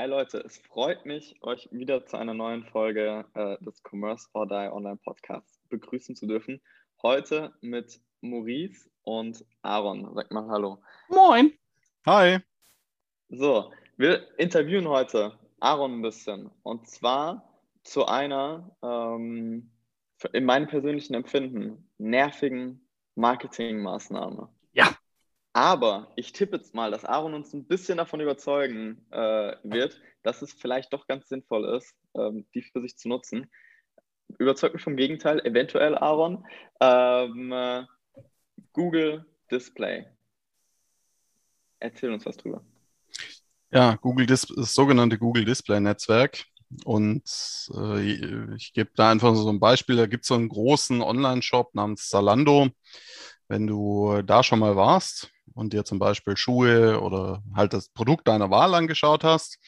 Hi Leute, es freut mich, euch wieder zu einer neuen Folge äh, des Commerce or Die Online Podcasts begrüßen zu dürfen. Heute mit Maurice und Aaron. Sag mal Hallo. Moin. Hi. So, wir interviewen heute Aaron ein bisschen. Und zwar zu einer, ähm, in meinem persönlichen Empfinden, nervigen Marketingmaßnahme. Aber ich tippe jetzt mal, dass Aaron uns ein bisschen davon überzeugen äh, wird, dass es vielleicht doch ganz sinnvoll ist, ähm, die für sich zu nutzen überzeugt mich vom Gegenteil, eventuell, Aaron. Ähm, äh, Google Display. Erzähl uns was drüber. Ja, Google Dis das sogenannte Google Display Netzwerk. Und äh, ich gebe da einfach so ein Beispiel. Da gibt es so einen großen Online-Shop namens Zalando. Wenn du da schon mal warst und dir zum Beispiel Schuhe oder halt das Produkt deiner Wahl angeschaut hast,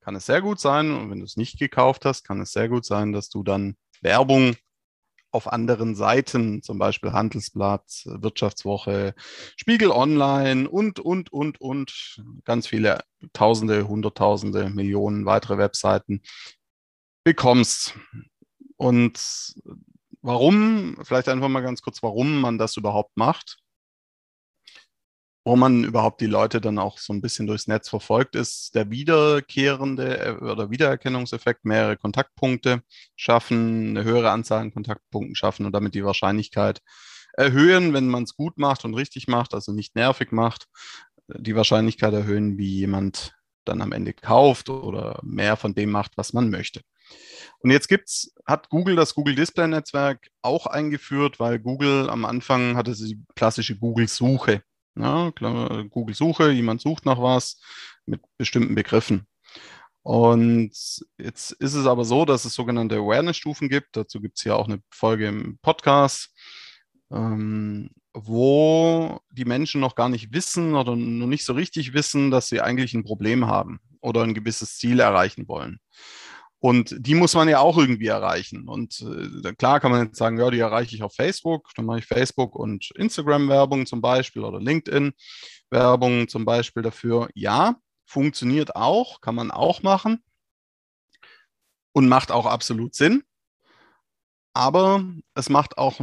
kann es sehr gut sein. Und wenn du es nicht gekauft hast, kann es sehr gut sein, dass du dann Werbung auf anderen Seiten, zum Beispiel Handelsblatt, Wirtschaftswoche, Spiegel Online und, und, und, und ganz viele Tausende, Hunderttausende, Millionen weitere Webseiten bekommst. Und warum, vielleicht einfach mal ganz kurz, warum man das überhaupt macht wo man überhaupt die Leute dann auch so ein bisschen durchs Netz verfolgt, ist der wiederkehrende äh, oder Wiedererkennungseffekt, mehrere Kontaktpunkte schaffen, eine höhere Anzahl an Kontaktpunkten schaffen und damit die Wahrscheinlichkeit erhöhen, wenn man es gut macht und richtig macht, also nicht nervig macht, die Wahrscheinlichkeit erhöhen, wie jemand dann am Ende kauft oder mehr von dem macht, was man möchte. Und jetzt gibt's, hat Google das Google Display Netzwerk auch eingeführt, weil Google am Anfang hatte sie die klassische Google Suche ja, Google-Suche, jemand sucht nach was mit bestimmten Begriffen. Und jetzt ist es aber so, dass es sogenannte Awareness-Stufen gibt. Dazu gibt es ja auch eine Folge im Podcast, ähm, wo die Menschen noch gar nicht wissen oder noch nicht so richtig wissen, dass sie eigentlich ein Problem haben oder ein gewisses Ziel erreichen wollen. Und die muss man ja auch irgendwie erreichen. Und äh, klar kann man jetzt sagen, ja, die erreiche ich auf Facebook. Dann mache ich Facebook und Instagram-Werbung zum Beispiel oder LinkedIn-Werbung zum Beispiel dafür. Ja, funktioniert auch, kann man auch machen und macht auch absolut Sinn. Aber es macht auch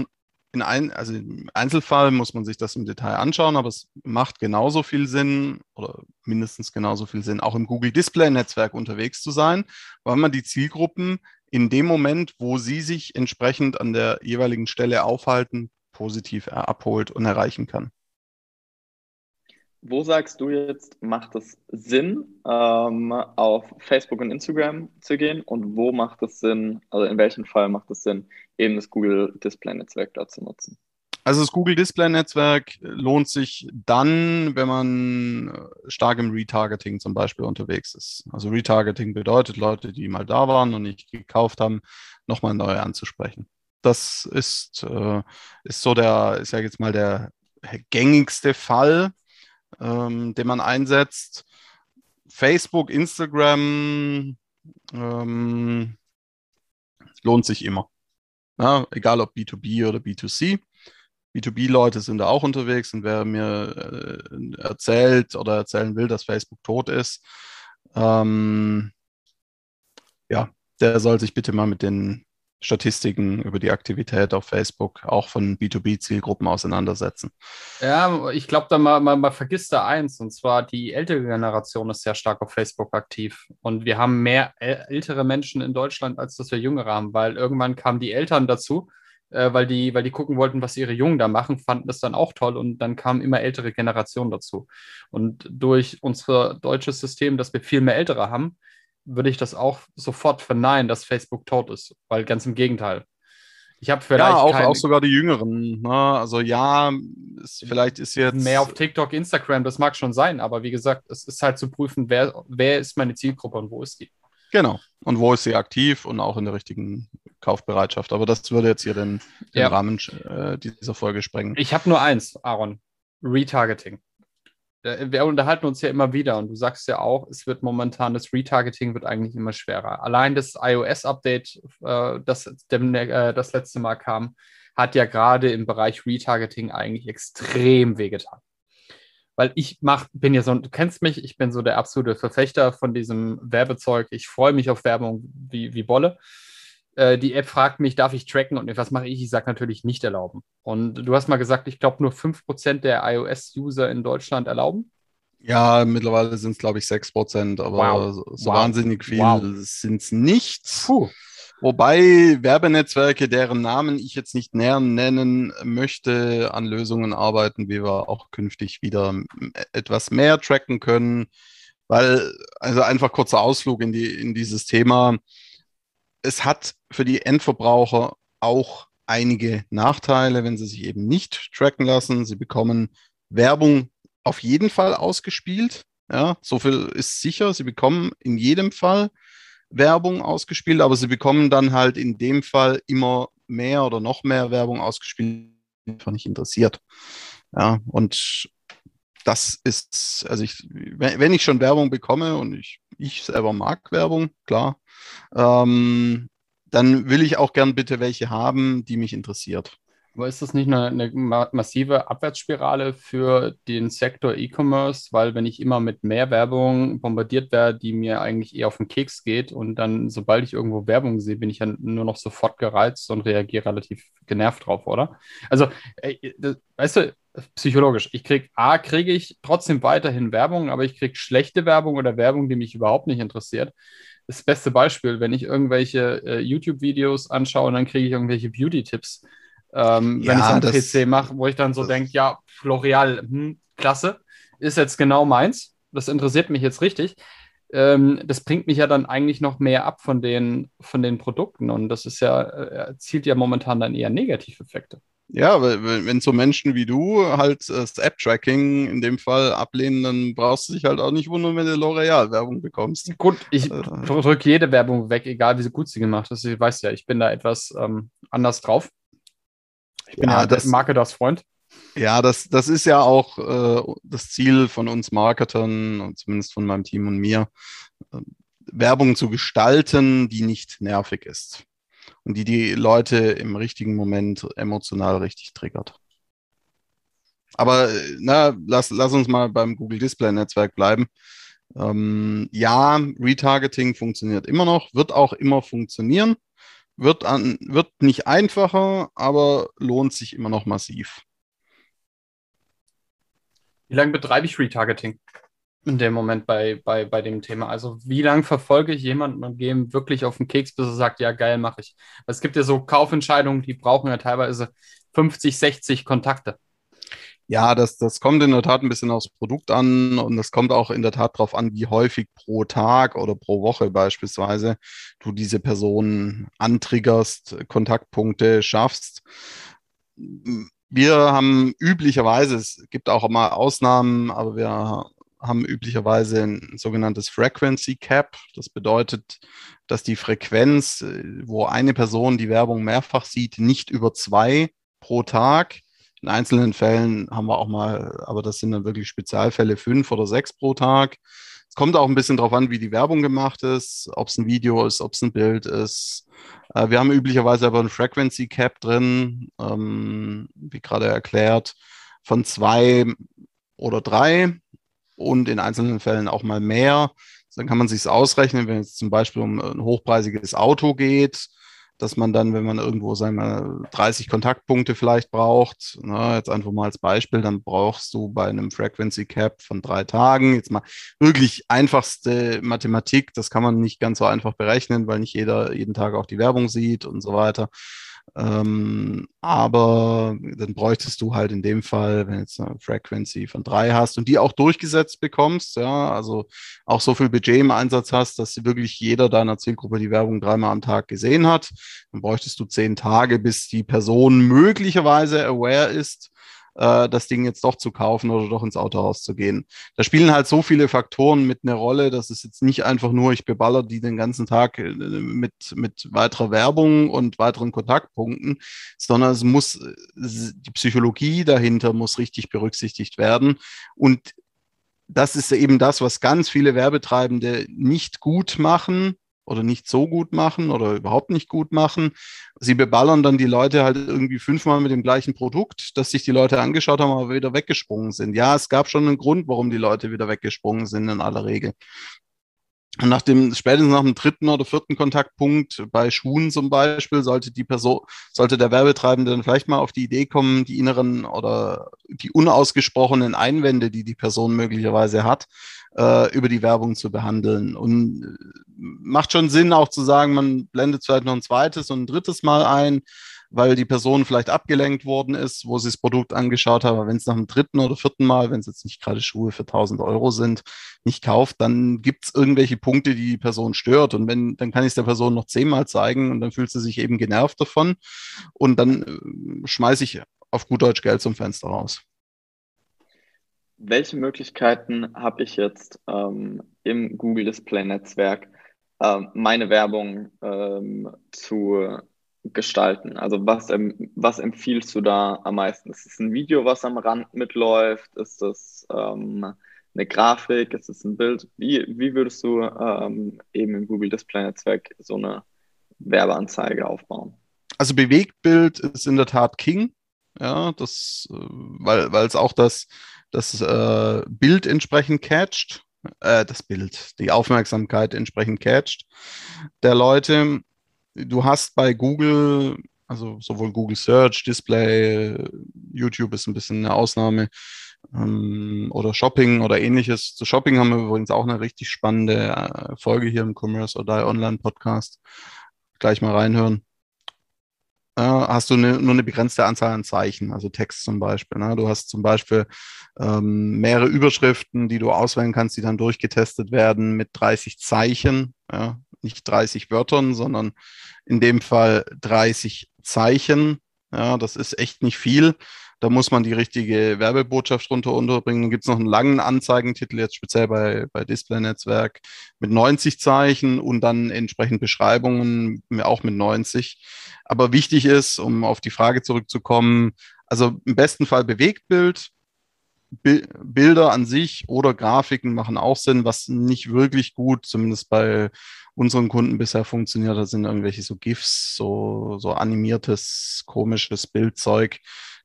in ein, also im Einzelfall muss man sich das im Detail anschauen, aber es macht genauso viel Sinn oder mindestens genauso viel Sinn, auch im Google Display Netzwerk unterwegs zu sein, weil man die Zielgruppen in dem Moment, wo sie sich entsprechend an der jeweiligen Stelle aufhalten, positiv abholt und erreichen kann. Wo sagst du jetzt, macht es Sinn, ähm, auf Facebook und Instagram zu gehen? Und wo macht es Sinn, also in welchem Fall macht es Sinn, eben das Google Display Netzwerk da zu nutzen? Also das Google Display Netzwerk lohnt sich dann, wenn man äh, stark im Retargeting zum Beispiel unterwegs ist. Also Retargeting bedeutet Leute, die mal da waren und nicht gekauft haben, nochmal neu anzusprechen. Das ist, äh, ist so der, ich sage jetzt mal, der gängigste Fall ähm, den man einsetzt. Facebook, Instagram ähm, lohnt sich immer. Ja, egal ob B2B oder B2C. B2B-Leute sind da auch unterwegs und wer mir äh, erzählt oder erzählen will, dass Facebook tot ist, ähm, ja, der soll sich bitte mal mit den Statistiken über die Aktivität auf Facebook auch von B2B-Zielgruppen auseinandersetzen. Ja, ich glaube, da mal, man, man vergisst da eins, und zwar die ältere Generation ist sehr stark auf Facebook aktiv. Und wir haben mehr ältere Menschen in Deutschland, als dass wir jüngere haben, weil irgendwann kamen die Eltern dazu, äh, weil, die, weil die gucken wollten, was ihre Jungen da machen, fanden das dann auch toll und dann kamen immer ältere Generationen dazu. Und durch unser deutsches System, dass wir viel mehr Ältere haben, würde ich das auch sofort verneinen, dass Facebook tot ist, weil ganz im Gegenteil. Ich habe vielleicht. Ja, auch, auch sogar die Jüngeren. Ne? Also, ja, ist, vielleicht ist jetzt. Mehr auf TikTok, Instagram, das mag schon sein, aber wie gesagt, es ist halt zu prüfen, wer, wer ist meine Zielgruppe und wo ist die. Genau. Und wo ist sie aktiv und auch in der richtigen Kaufbereitschaft. Aber das würde jetzt hier den, den ja. Rahmen äh, dieser Folge sprengen. Ich habe nur eins, Aaron. Retargeting. Wir unterhalten uns ja immer wieder und du sagst ja auch, es wird momentan, das Retargeting wird eigentlich immer schwerer. Allein das iOS-Update, äh, das, äh, das letzte Mal kam, hat ja gerade im Bereich Retargeting eigentlich extrem wehgetan. Weil ich mach, bin ja so, du kennst mich, ich bin so der absolute Verfechter von diesem Werbezeug. Ich freue mich auf Werbung wie, wie Bolle. Äh, die App fragt mich, darf ich tracken und was mache ich? Ich sage natürlich nicht erlauben. Und du hast mal gesagt, ich glaube, nur 5% der iOS-User in Deutschland erlauben. Ja, mittlerweile sind es, glaube ich, 6%, aber wow. so, wow. wahnsinnig viel wow. sind es nicht. Puh. Wobei Werbenetzwerke, deren Namen ich jetzt nicht näher nennen möchte, an Lösungen arbeiten, wie wir auch künftig wieder etwas mehr tracken können. Weil, also einfach kurzer Ausflug in, die, in dieses Thema. Es hat für die Endverbraucher auch einige Nachteile, wenn sie sich eben nicht tracken lassen. Sie bekommen Werbung auf jeden Fall ausgespielt. Ja, so viel ist sicher. Sie bekommen in jedem Fall Werbung ausgespielt, aber sie bekommen dann halt in dem Fall immer mehr oder noch mehr Werbung ausgespielt, einfach nicht interessiert. Ja, und das ist, also ich, wenn ich schon Werbung bekomme und ich, ich selber mag Werbung, klar, ähm, dann will ich auch gern bitte welche haben, die mich interessiert. Aber ist das nicht eine, eine, massive Abwärtsspirale für den Sektor E-Commerce? Weil wenn ich immer mit mehr Werbung bombardiert werde, die mir eigentlich eher auf den Keks geht und dann, sobald ich irgendwo Werbung sehe, bin ich ja nur noch sofort gereizt und reagiere relativ genervt drauf, oder? Also, ey, das, weißt du, psychologisch, ich kriege, A, kriege ich trotzdem weiterhin Werbung, aber ich kriege schlechte Werbung oder Werbung, die mich überhaupt nicht interessiert das beste Beispiel, wenn ich irgendwelche äh, YouTube-Videos anschaue und dann kriege ich irgendwelche Beauty-Tipps ähm, ja, wenn ich am PC mache, wo ich dann so denke, ja, L'Oreal, hm, klasse, ist jetzt genau meins. Das interessiert mich jetzt richtig. Ähm, das bringt mich ja dann eigentlich noch mehr ab von den, von den Produkten und das ist ja, äh, erzielt ja momentan dann eher Negativeffekte. Ja, wenn so Menschen wie du halt das App-Tracking in dem Fall ablehnen, dann brauchst du dich halt auch nicht wundern, wenn du L'Oreal-Werbung bekommst. Gut, ich äh, drücke jede Werbung weg, egal wie gut sie gemacht ist. Ich weiß ja, ich bin da etwas ähm, anders drauf. Ich bin ja, ja das, Marketers Freund. Ja, das, das ist ja auch äh, das Ziel von uns Marketern, zumindest von meinem Team und mir, äh, Werbung zu gestalten, die nicht nervig ist und die die Leute im richtigen Moment emotional richtig triggert. Aber na, lass, lass uns mal beim Google Display Netzwerk bleiben. Ähm, ja, Retargeting funktioniert immer noch, wird auch immer funktionieren. Wird, an, wird nicht einfacher, aber lohnt sich immer noch massiv. Wie lange betreibe ich Retargeting in dem Moment bei, bei, bei dem Thema? Also wie lange verfolge ich jemanden und gehe ihm wirklich auf den Keks, bis er sagt, ja geil, mache ich. Es gibt ja so Kaufentscheidungen, die brauchen ja teilweise 50, 60 Kontakte. Ja, das, das kommt in der Tat ein bisschen aufs Produkt an und das kommt auch in der Tat darauf an, wie häufig pro Tag oder pro Woche beispielsweise du diese Person antriggerst, Kontaktpunkte schaffst. Wir haben üblicherweise, es gibt auch mal Ausnahmen, aber wir haben üblicherweise ein sogenanntes Frequency Cap. Das bedeutet, dass die Frequenz, wo eine Person die Werbung mehrfach sieht, nicht über zwei pro Tag in einzelnen Fällen haben wir auch mal, aber das sind dann wirklich Spezialfälle, fünf oder sechs pro Tag. Es kommt auch ein bisschen darauf an, wie die Werbung gemacht ist, ob es ein Video ist, ob es ein Bild ist. Äh, wir haben üblicherweise aber ein Frequency Cap drin, ähm, wie gerade erklärt, von zwei oder drei und in einzelnen Fällen auch mal mehr. Dann kann man sich ausrechnen, wenn es zum Beispiel um ein hochpreisiges Auto geht, dass man dann, wenn man irgendwo wir, 30 Kontaktpunkte vielleicht braucht, na, jetzt einfach mal als Beispiel, dann brauchst du bei einem Frequency Cap von drei Tagen, jetzt mal wirklich einfachste Mathematik, das kann man nicht ganz so einfach berechnen, weil nicht jeder jeden Tag auch die Werbung sieht und so weiter. Ähm, aber dann bräuchtest du halt in dem Fall, wenn du jetzt eine Frequency von drei hast und die auch durchgesetzt bekommst, ja, also auch so viel Budget im Einsatz hast, dass wirklich jeder deiner Zielgruppe die Werbung dreimal am Tag gesehen hat, dann bräuchtest du zehn Tage, bis die Person möglicherweise aware ist, äh, das Ding jetzt doch zu kaufen oder doch ins Autohaus zu gehen. Da spielen halt so viele Faktoren mit eine Rolle, dass es jetzt nicht einfach nur, ich beballer die den ganzen Tag äh, mit, mit weiterer Werbung und weiteren Kontaktpunkten, sondern es muss, die Psychologie dahinter muss richtig berücksichtigt werden. Und das ist eben das, was ganz viele Werbetreibende nicht gut machen oder nicht so gut machen oder überhaupt nicht gut machen. Sie beballern dann die Leute halt irgendwie fünfmal mit dem gleichen Produkt, dass sich die Leute angeschaut haben, aber wieder weggesprungen sind. Ja, es gab schon einen Grund, warum die Leute wieder weggesprungen sind in aller Regel. Und nach dem, spätestens nach dem dritten oder vierten Kontaktpunkt bei Schuhen zum Beispiel, sollte die Person, sollte der Werbetreibende dann vielleicht mal auf die Idee kommen, die inneren oder die unausgesprochenen Einwände, die die Person möglicherweise hat, äh, über die Werbung zu behandeln. Und äh, macht schon Sinn auch zu sagen, man blendet vielleicht noch ein zweites und ein drittes Mal ein weil die Person vielleicht abgelenkt worden ist, wo sie das Produkt angeschaut hat. Aber wenn es nach dem dritten oder vierten Mal, wenn es jetzt nicht gerade Schuhe für 1000 Euro sind, nicht kauft, dann gibt es irgendwelche Punkte, die die Person stört. Und wenn, dann kann ich es der Person noch zehnmal zeigen und dann fühlt sie sich eben genervt davon. Und dann äh, schmeiße ich auf gut Deutsch Geld zum Fenster raus. Welche Möglichkeiten habe ich jetzt ähm, im Google Display Netzwerk, äh, meine Werbung ähm, zu gestalten? Also was, was empfiehlst du da am meisten? Ist es ein Video, was am Rand mitläuft? Ist es ähm, eine Grafik? Ist es ein Bild? Wie, wie würdest du ähm, eben im Google Display Netzwerk so eine Werbeanzeige aufbauen? Also Bewegtbild ist in der Tat King. Ja, das, äh, weil, es auch das, das äh, Bild entsprechend catcht, äh, das Bild, die Aufmerksamkeit entsprechend catcht der Leute du hast bei Google, also sowohl Google Search, Display, YouTube ist ein bisschen eine Ausnahme, ähm, oder Shopping oder ähnliches. Zu Shopping haben wir übrigens auch eine richtig spannende äh, Folge hier im Commerce or Die Online Podcast. Gleich mal reinhören. Äh, hast du eine, nur eine begrenzte Anzahl an Zeichen, also Text zum Beispiel. Ne? Du hast zum Beispiel ähm, mehrere Überschriften, die du auswählen kannst, die dann durchgetestet werden mit 30 Zeichen. Ja? Nicht 30 Wörtern, sondern in dem Fall 30 Zeichen. Ja, das ist echt nicht viel. Da muss man die richtige Werbebotschaft runter unterbringen. Dann gibt es noch einen langen Anzeigentitel, jetzt speziell bei, bei Display-Netzwerk mit 90 Zeichen und dann entsprechend Beschreibungen auch mit 90. Aber wichtig ist, um auf die Frage zurückzukommen, also im besten Fall Bewegtbild, Bilder an sich oder Grafiken machen auch Sinn, was nicht wirklich gut, zumindest bei unseren Kunden bisher funktioniert hat, sind irgendwelche so GIFs, so, so animiertes, komisches Bildzeug.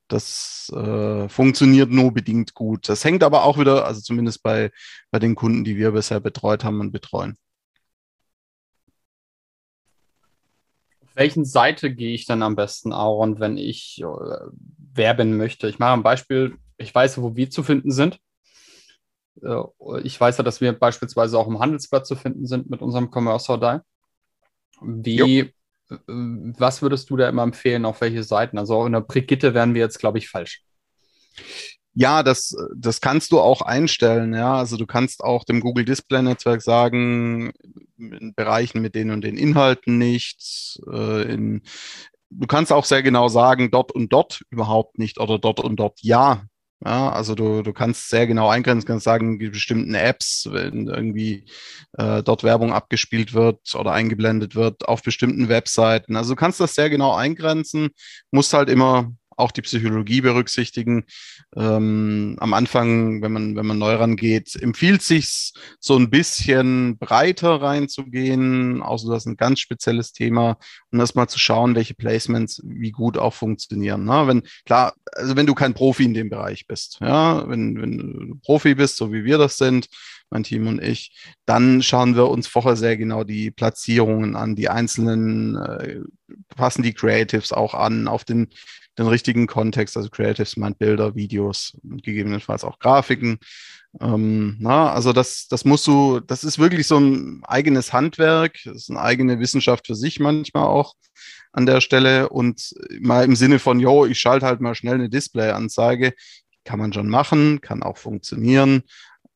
Das äh, funktioniert nur bedingt gut. Das hängt aber auch wieder, also zumindest bei, bei den Kunden, die wir bisher betreut haben und betreuen. Auf welchen Seite gehe ich dann am besten, Aaron, wenn ich äh, werben möchte? Ich mache ein Beispiel, ich weiß, wo wir zu finden sind. Äh, ich weiß ja, dass wir beispielsweise auch im Handelsblatt zu finden sind mit unserem Commerce Hordai. Wie, jo. Äh, was würdest du da immer empfehlen, auf welche Seiten? Also in der Brigitte wären wir jetzt, glaube ich, falsch. Ja, das, das kannst du auch einstellen. Ja, also du kannst auch dem Google Display Netzwerk sagen, in Bereichen mit den und den Inhalten nicht. Äh, in, du kannst auch sehr genau sagen, dort und dort überhaupt nicht oder dort und dort ja. Ja, also du, du kannst sehr genau eingrenzen, kannst sagen, die bestimmten Apps, wenn irgendwie äh, dort Werbung abgespielt wird oder eingeblendet wird auf bestimmten Webseiten. Also du kannst das sehr genau eingrenzen, musst halt immer auch die Psychologie berücksichtigen. Ähm, am Anfang, wenn man, wenn man neu rangeht, empfiehlt sich so ein bisschen breiter reinzugehen, außer das ist ein ganz spezielles Thema, um erstmal zu schauen, welche Placements wie gut auch funktionieren. Ne? Wenn, klar, also wenn du kein Profi in dem Bereich bist, ja, wenn, wenn du Profi bist, so wie wir das sind, mein Team und ich, dann schauen wir uns vorher sehr genau die Platzierungen an, die einzelnen, äh, passen die Creatives auch an, auf den den richtigen Kontext, also Creatives meint Bilder, Videos, gegebenenfalls auch Grafiken. Ähm, na, also das, das musst du, das ist wirklich so ein eigenes Handwerk, das ist eine eigene Wissenschaft für sich manchmal auch an der Stelle und mal im Sinne von, yo, ich schalte halt mal schnell eine Display-Anzeige, kann man schon machen, kann auch funktionieren,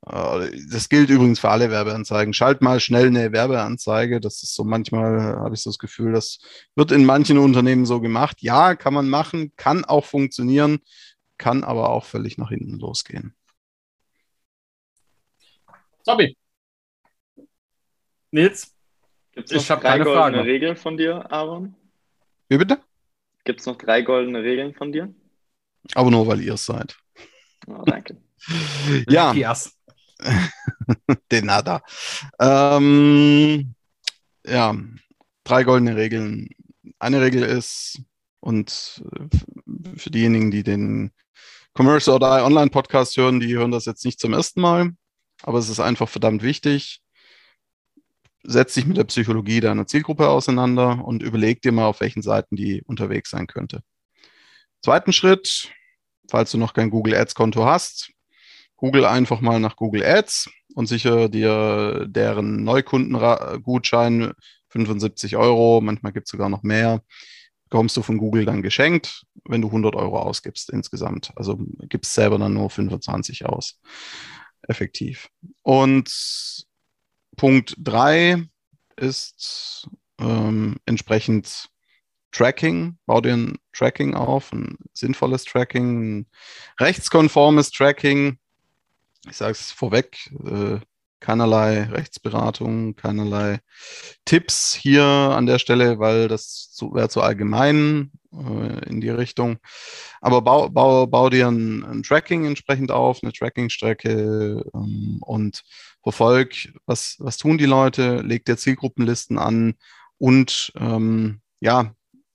das gilt übrigens für alle Werbeanzeigen. Schalt mal schnell eine Werbeanzeige. Das ist so manchmal, habe ich so das Gefühl, das wird in manchen Unternehmen so gemacht. Ja, kann man machen, kann auch funktionieren. kann aber auch völlig nach hinten losgehen. Tobi. Nils? Gibt es noch drei goldene Frage. Regeln von dir, Aaron? Wie bitte? Gibt es noch drei goldene Regeln von dir? Aber nur, weil ihr es seid. Oh, danke. ja. De nada. Ähm, ja, drei goldene Regeln. Eine Regel ist, und äh, für diejenigen, die den Commerce or Die Online Podcast hören, die hören das jetzt nicht zum ersten Mal, aber es ist einfach verdammt wichtig. Setz dich mit der Psychologie deiner Zielgruppe auseinander und überleg dir mal, auf welchen Seiten die unterwegs sein könnte. Zweiten Schritt, falls du noch kein Google Ads Konto hast, google einfach mal nach Google Ads und sicher dir deren Neukundengutschein 75 Euro, manchmal gibt es sogar noch mehr, bekommst du von Google dann geschenkt, wenn du 100 Euro ausgibst insgesamt. Also gibst selber dann nur 25 aus. Effektiv. Und Punkt 3 ist ähm, entsprechend Tracking. Bau dir ein Tracking auf, ein sinnvolles Tracking, ein rechtskonformes Tracking. Ich sage es vorweg, äh, keinerlei Rechtsberatung, keinerlei Tipps hier an der Stelle, weil das wäre zu allgemein äh, in die Richtung. Aber bau, bau, bau dir ein, ein Tracking entsprechend auf, eine Trackingstrecke ähm, und verfolg, was, was tun die Leute, leg dir Zielgruppenlisten an und ähm, ja,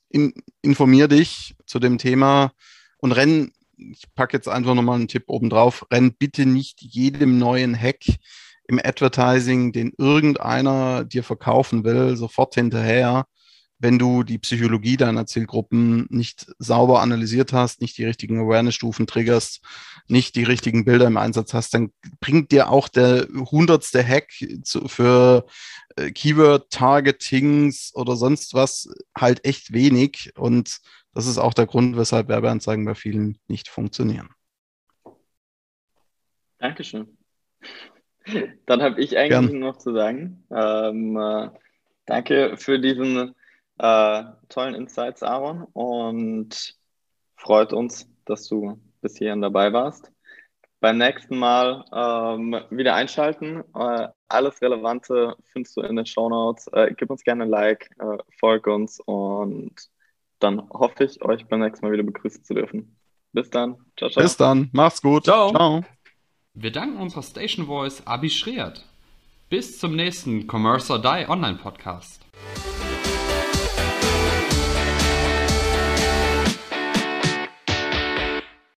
in, informier dich zu dem Thema und renn ich packe jetzt einfach nochmal einen Tipp oben drauf, renn bitte nicht jedem neuen Hack im Advertising, den irgendeiner dir verkaufen will, sofort hinterher, wenn du die Psychologie deiner Zielgruppen nicht sauber analysiert hast, nicht die richtigen Awareness-Stufen triggerst, nicht die richtigen Bilder im Einsatz hast, dann bringt dir auch der hundertste Hack zu, für äh, Keyword-Targetings oder sonst was halt echt wenig. Und das ist auch der Grund, weshalb Werbeanzeigen bei vielen nicht funktionieren. Dankeschön. Dann habe ich eigentlich Gern. noch zu sagen. Ähm, äh, danke für diesen äh, tollen Insights, Aaron. Und freut uns, dass du bis hierhin dabei warst. Beim nächsten Mal ähm, wieder einschalten. Äh, alles Relevante findest du in den Show Notes. Äh, gib uns gerne ein Like, äh, folg uns und dann hoffe ich, euch beim nächsten Mal wieder begrüßen zu dürfen. Bis dann. Ciao, ciao. Bis dann. Macht's gut. Ciao. ciao. Wir danken unserer Station Voice Abi Schreert. Bis zum nächsten Commerce or Die Online Podcast.